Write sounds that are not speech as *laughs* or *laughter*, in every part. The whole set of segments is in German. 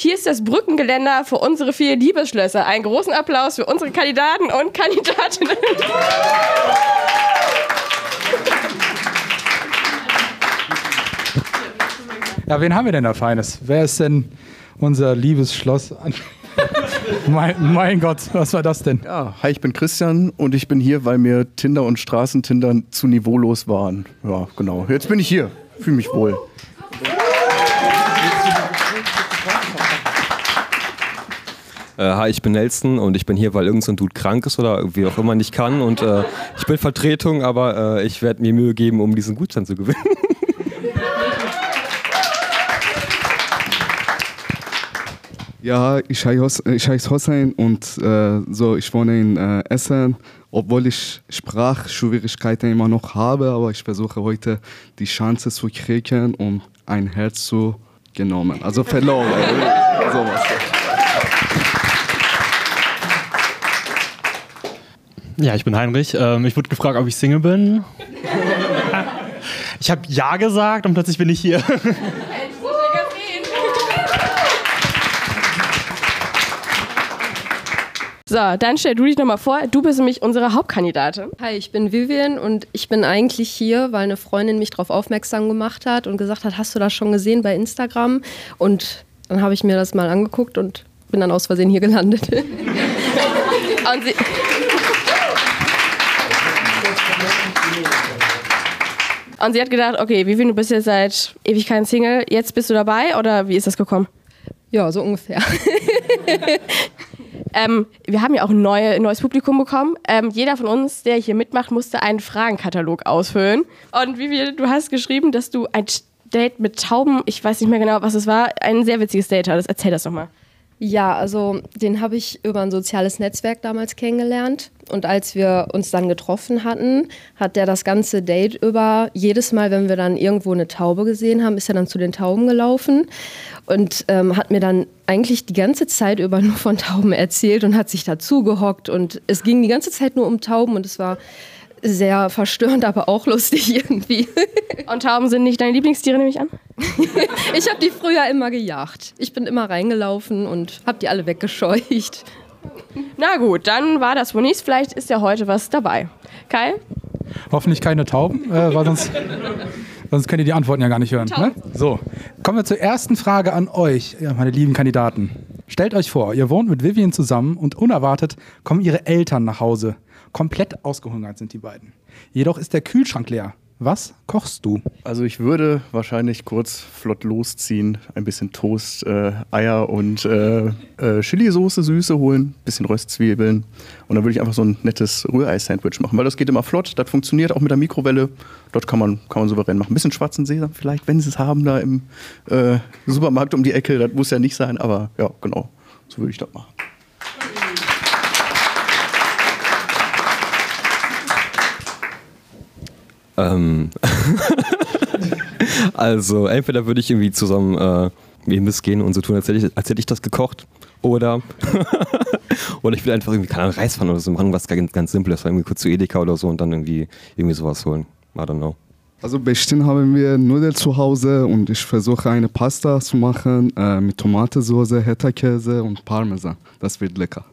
Hier ist das Brückengeländer für unsere vier Liebesschlösser. Einen großen Applaus für unsere Kandidaten und Kandidatinnen. Ja, wen haben wir denn da Feines? Wer ist denn unser liebes Schloss? *laughs* mein, mein Gott, was war das denn? Ja, hi, ich bin Christian und ich bin hier, weil mir Tinder und Straßentinder zu niveaulos waren. Ja, genau. Jetzt bin ich hier. Fühle mich wohl. Äh, hi, ich bin Nelson und ich bin hier, weil irgend so Dude krank ist oder wie auch immer nicht kann. Und äh, ich bin Vertretung, aber äh, ich werde mir Mühe geben, um diesen Gutschein zu gewinnen. *laughs* Ja, ich heiße, ich heiße Hossein und äh, so, ich wohne in äh, Essen, obwohl ich Sprachschwierigkeiten immer noch habe, aber ich versuche heute die Chance zu kriegen, um ein Herz zu genommen. Also verloren. *laughs* sowas. Ja, ich bin Heinrich. Ähm, ich wurde gefragt, ob ich Single bin. *laughs* Ich habe Ja gesagt und plötzlich bin ich hier. *laughs* So, dann stell du dich nochmal vor. Du bist nämlich unsere Hauptkandidatin. Hi, ich bin Vivian und ich bin eigentlich hier, weil eine Freundin mich darauf aufmerksam gemacht hat und gesagt hat, hast du das schon gesehen bei Instagram? Und dann habe ich mir das mal angeguckt und bin dann aus Versehen hier gelandet. *laughs* und sie Und sie hat gedacht, okay, Vivian, du bist jetzt seit Ewigkeiten Single, jetzt bist du dabei oder wie ist das gekommen? ja, so ungefähr. *laughs* Ähm, wir haben ja auch ein neue, neues Publikum bekommen. Ähm, jeder von uns, der hier mitmacht, musste einen Fragenkatalog ausfüllen. Und Vivian, du hast geschrieben, dass du ein Date mit Tauben, ich weiß nicht mehr genau, was es war, ein sehr witziges Date hattest. Erzähl das doch mal. Ja, also den habe ich über ein soziales Netzwerk damals kennengelernt. Und als wir uns dann getroffen hatten, hat der das ganze Date über, jedes Mal, wenn wir dann irgendwo eine Taube gesehen haben, ist er dann zu den Tauben gelaufen und ähm, hat mir dann eigentlich die ganze Zeit über *laughs* nur von Tauben erzählt und hat sich dazu gehockt. Und es ging die ganze Zeit nur um Tauben und es war sehr verstörend, aber auch lustig *laughs* irgendwie. Und Tauben sind nicht deine Lieblingstiere, nehme ich an? *laughs* Ich habe die früher immer gejagt. Ich bin immer reingelaufen und habe die alle weggescheucht. Na gut, dann war das wohl nichts. Vielleicht ist ja heute was dabei. Kai? Hoffentlich keine Tauben, äh, weil sonst, sonst könnt ihr die Antworten ja gar nicht hören. Ne? So, kommen wir zur ersten Frage an euch, meine lieben Kandidaten. Stellt euch vor, ihr wohnt mit Vivian zusammen und unerwartet kommen ihre Eltern nach Hause. Komplett ausgehungert sind die beiden. Jedoch ist der Kühlschrank leer. Was kochst du? Also ich würde wahrscheinlich kurz flott losziehen, ein bisschen Toast, äh, Eier und äh, äh, Chili-Soße Süße holen, bisschen Röstzwiebeln und dann würde ich einfach so ein nettes Rührei-Sandwich machen, weil das geht immer flott, das funktioniert auch mit der Mikrowelle, dort kann man, kann man souverän machen. Ein bisschen schwarzen Sesam vielleicht, wenn sie es haben da im äh, Supermarkt um die Ecke, das muss ja nicht sein, aber ja, genau, so würde ich das machen. Ähm *laughs* also, entweder würde ich irgendwie zusammen äh, wie Imbiss gehen und so tun, als hätte ich, als hätte ich das gekocht. Oder, *laughs* oder ich will einfach irgendwie, keine Ahnung, Reispfanne oder so machen, was ganz, ganz Simples, irgendwie kurz zu Edeka oder so und dann irgendwie, irgendwie sowas holen. I don't know. Also bestimmt haben wir Nudeln zu Hause und ich versuche eine Pasta zu machen äh, mit Tomatensauce, Heta-Käse und Parmesan. Das wird lecker.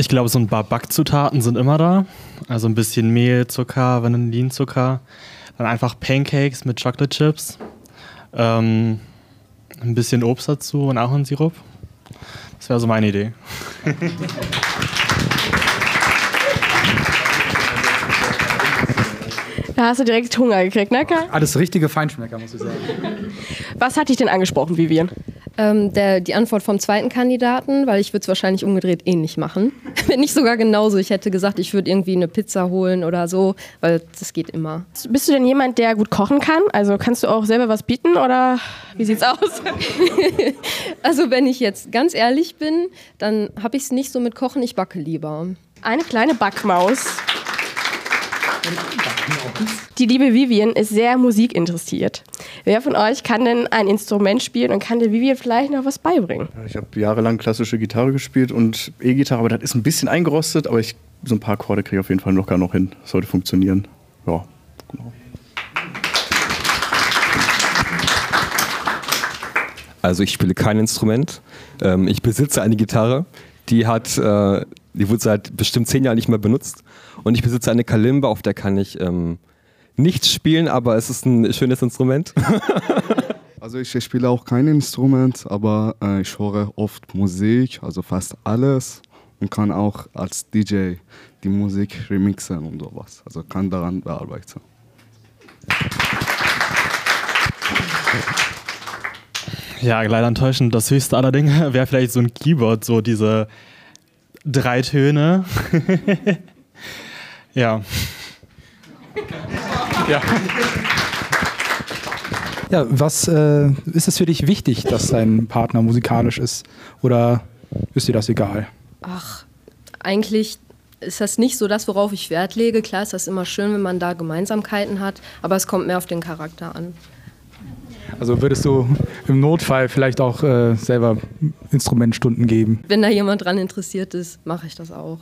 Ich glaube, so ein paar Backzutaten sind immer da. Also ein bisschen Mehl, Zucker, Vanillinzucker. Dann einfach Pancakes mit Chocolate Chips. Ähm, ein bisschen Obst dazu und Ahornsirup. Das wäre so meine Idee. *laughs* Da hast du direkt Hunger gekriegt, ne Kai? Alles richtige Feinschmecker, muss ich sagen. Was hat dich denn angesprochen, Vivian? Ähm, der, die Antwort vom zweiten Kandidaten, weil ich würde es wahrscheinlich umgedreht ähnlich machen. *laughs* Wenn nicht sogar genauso. Ich hätte gesagt, ich würde irgendwie eine Pizza holen oder so, weil das geht immer. Bist du denn jemand, der gut kochen kann? Also kannst du auch selber was bieten oder wie sieht's aus? *laughs* Also wenn ich jetzt ganz ehrlich bin, dann habe ich es nicht so mit Kochen, ich backe lieber. Eine kleine Backmaus. Die liebe Vivian ist sehr musikinteressiert. Wer von euch kann denn ein Instrument spielen und kann der Vivian vielleicht noch was beibringen? Ich habe jahrelang klassische Gitarre gespielt und E-Gitarre, aber das ist ein bisschen eingerostet, aber ich, so ein paar Akkorde kriege ich auf jeden Fall locker noch hin. Das sollte funktionieren. Ja, genau. Also ich spiele kein Instrument. Ähm, ich besitze eine Gitarre. Die hat äh, die wurde seit bestimmt zehn Jahren nicht mehr benutzt. Und ich besitze eine Kalimba, auf der kann ich ähm, nichts spielen, aber es ist ein schönes Instrument. *laughs* Also ich spiele auch kein Instrument, aber äh, ich höre oft Musik, also fast alles und kann auch als DJ die Musik remixen und sowas. Also kann daran bearbeiten. Ja, leider enttäuschend. Das höchste aller Dinge *laughs* wäre vielleicht so ein Keyboard, so diese drei Töne. *laughs* ja. Ja. Ja, was äh, ist es für dich wichtig, dass dein Partner musikalisch ist? Oder ist dir das egal? Ach, eigentlich ist das nicht so das, worauf ich Wert lege. Klar ist das immer schön, wenn man da Gemeinsamkeiten hat, aber es kommt mehr auf den Charakter an. Also würdest du im Notfall vielleicht auch äh, selber Instrumentstunden geben? Wenn da jemand dran interessiert ist, mache ich das auch.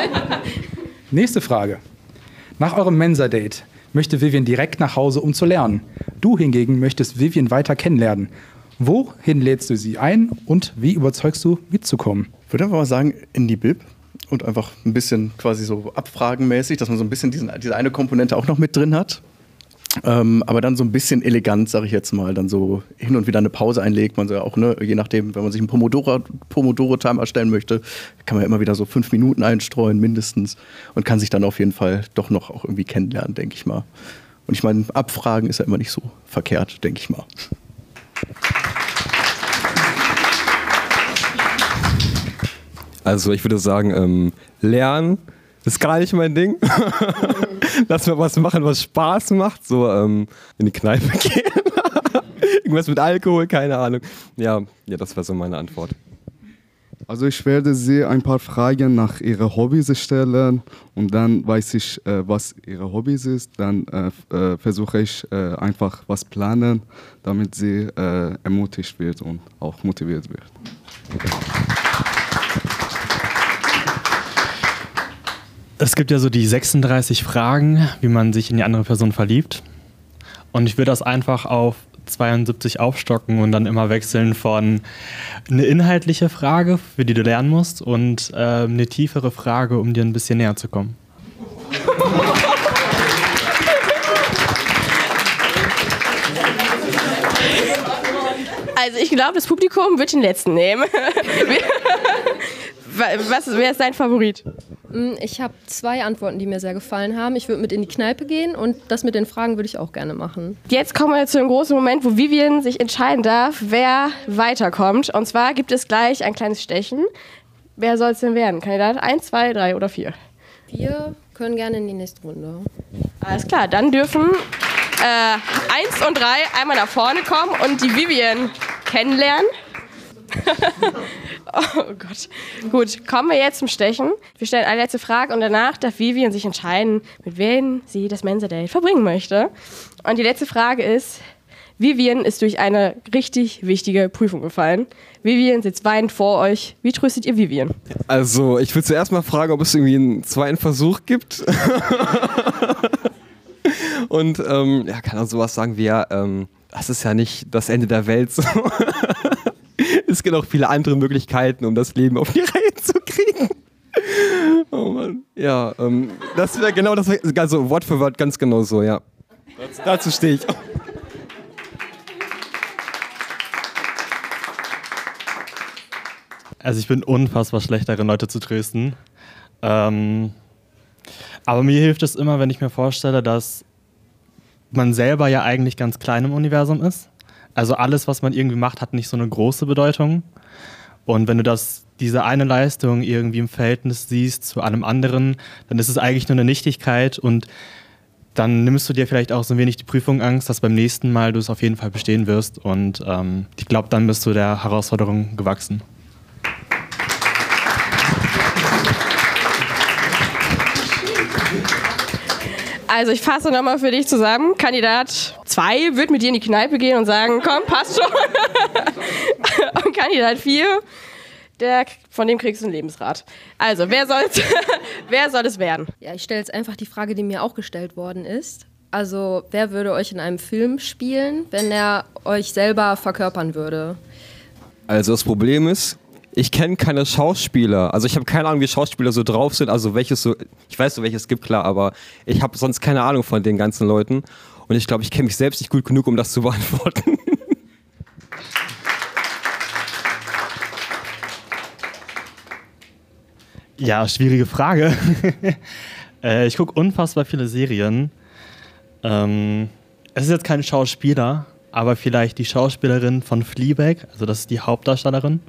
*laughs* Nächste Frage. Nach eurem Mensa-Date möchte Vivian direkt nach Hause, um zu lernen. Du hingegen möchtest Vivian weiter kennenlernen. Wohin lädst du sie ein und wie überzeugst du, mitzukommen? Ich würde einfach mal sagen, in die Bib und einfach ein bisschen quasi so abfragenmäßig, dass man so ein bisschen diesen, diese eine Komponente auch noch mit drin hat. Ähm, aber dann so ein bisschen elegant, sage ich jetzt mal, dann so hin und wieder eine Pause einlegt. Man so ja auch, ne, je nachdem, wenn man sich einen Pomodoro-Timer Pomodoro erstellen möchte, kann man immer wieder so fünf Minuten einstreuen, mindestens. Und kann sich dann auf jeden Fall doch noch auch irgendwie kennenlernen, denke ich mal. Und ich meine, abfragen ist ja immer nicht so verkehrt, denke ich mal. Also ich würde sagen, ähm, lernen ist gar nicht mein Ding. *laughs* Lass mal was machen, was Spaß macht. So ähm, in die Kneipe *laughs* gehen. Irgendwas mit Alkohol, keine Ahnung. Ja, ja das war so meine Antwort. Also ich werde sie ein paar Fragen nach ihren Hobbys stellen und dann weiß ich, äh, was ihre Hobbys ist. Dann äh, äh, versuche ich äh, einfach was planen, damit sie äh, ermutigt wird und auch motiviert wird. Es gibt ja so die 36 Fragen, wie man sich in die andere Person verliebt. Und ich würde das einfach auf 72 aufstocken und dann immer wechseln von eine inhaltliche Frage, für die du lernen musst, und äh, eine tiefere Frage, um dir ein bisschen näher zu kommen. Also ich glaube, das Publikum wird den letzten nehmen. *laughs* Was, wer ist dein Favorit? Mm, Ich habe zwei Antworten, die mir sehr gefallen haben. Ich würde mit in die Kneipe gehen und das mit den Fragen würde ich auch gerne machen. Jetzt kommen wir zu dem großen Moment, wo Vivian sich entscheiden darf, wer weiterkommt. Und zwar gibt es gleich ein kleines Stechen. Wer soll es denn werden? Kandidat 1, 2, 3 oder 4? Wir können gerne in die nächste Runde. Alles klar, dann dürfen äh, 1 und 3 einmal nach vorne kommen und die Vivian kennenlernen. *laughs* oh Gott. Gut, kommen wir jetzt zum Stechen. Wir stellen eine letzte Frage und danach darf Vivian sich entscheiden, mit wem sie das Mensa-Date verbringen möchte. Und die letzte Frage ist, Vivian ist durch eine richtig wichtige Prüfung gefallen. Vivian sitzt weinend vor euch. Wie tröstet ihr Vivian? Also, ich würde zuerst mal fragen, ob es irgendwie einen zweiten Versuch gibt. *laughs* Und ähm, ja, kann er sowas sagen wie, ja, ähm, das ist ja nicht das Ende der Welt. So. *laughs* es gibt auch viele andere Möglichkeiten, um das Leben auf die *laughs* Reihe zu kriegen. Oh Mann. Ja, ähm, das wäre genau das, also Wort für Wort ganz genau so, ja. Das, dazu stehe ich. Also ich bin unfassbar schlecht darin, Leute zu trösten. Ähm, aber mir hilft es immer, wenn ich mir vorstelle, dass man selber ja eigentlich ganz klein im Universum ist. Also alles, was man irgendwie macht, hat nicht so eine große Bedeutung. Und wenn du das, diese eine Leistung irgendwie im Verhältnis siehst zu allem anderen, dann ist es eigentlich nur eine Nichtigkeit und dann nimmst du dir vielleicht auch so ein wenig die Prüfungsangst, dass beim nächsten Mal du es auf jeden Fall bestehen wirst. Und ähm, ich glaube, dann bist du der Herausforderung gewachsen. Also ich fasse nochmal für dich zusammen. Kandidat 2 wird mit dir in die Kneipe gehen und sagen, komm, passt schon. *laughs* und Kandidat 4, der, von dem kriegst du einen Lebensrat. Also, wer, soll's, *laughs* wer soll es werden? Ja, ich stelle jetzt einfach die Frage, die mir auch gestellt worden ist. Also, wer würde euch in einem Film spielen, wenn er euch selber verkörpern würde? Also das Problem ist, ich kenne keine Schauspieler. Also ich habe keine Ahnung, wie Schauspieler so drauf sind. Also welches so, ich weiß so, welches es gibt, klar, aber ich habe sonst keine Ahnung von den ganzen Leuten. Und ich glaube, ich kenne mich selbst nicht gut genug, um das zu *laughs* beantworten. Ja, schwierige Frage. *laughs* äh, ich gucke unfassbar viele Serien. Ähm, es ist jetzt kein Schauspieler, aber vielleicht die Schauspielerin von Fleabag, also das ist die Hauptdarstellerin.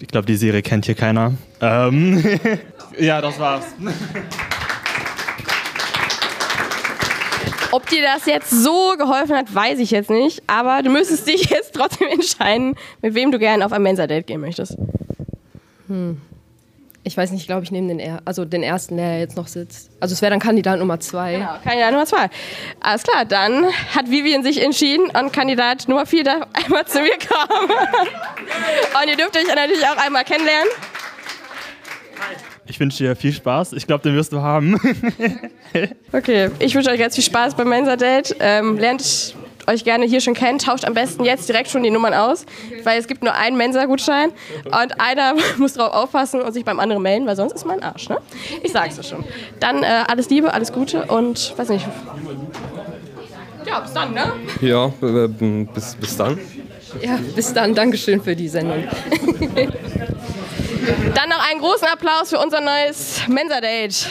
Ich glaube, die Serie kennt hier keiner. Ähm, *laughs* ja, das war's. Ob dir das jetzt so geholfen hat, weiß ich jetzt nicht. Aber du müsstest dich *laughs* jetzt trotzdem entscheiden, mit wem du gerne auf ein Mensa-Date gehen möchtest. Ich weiß nicht, glaube ich, nehme den, er also den ersten, der jetzt noch sitzt. Also es wäre dann Kandidat Nummer zwei. Genau, Kandidat Nummer zwei. Alles klar, dann hat Vivian sich entschieden und Kandidat Nummer vier darf *laughs* einmal zu mir kommen. und ihr dürft euch natürlich auch einmal kennenlernen. Ich wünsche dir viel Spaß. Ich glaube, den wirst du haben. *laughs* Okay, ich wünsche euch ganz viel Spaß beim Mensa-Date. Ähm, lernt euch gerne hier schon kennen. Tauscht am besten jetzt direkt schon die Nummern aus, weil es gibt nur einen Mensa-Gutschein und einer *laughs* muss drauf aufpassen und sich beim anderen melden, weil sonst ist mein Arsch, ne? Ich sag's es schon. Dann äh, alles Liebe, alles Gute und weiß nicht. Ja, bis dann, ne? ja, äh, bis, bis dann. Ja, bis dann. Dankeschön für die Sendung. *laughs* Dann noch einen großen Applaus für unser neues Mensa-Date.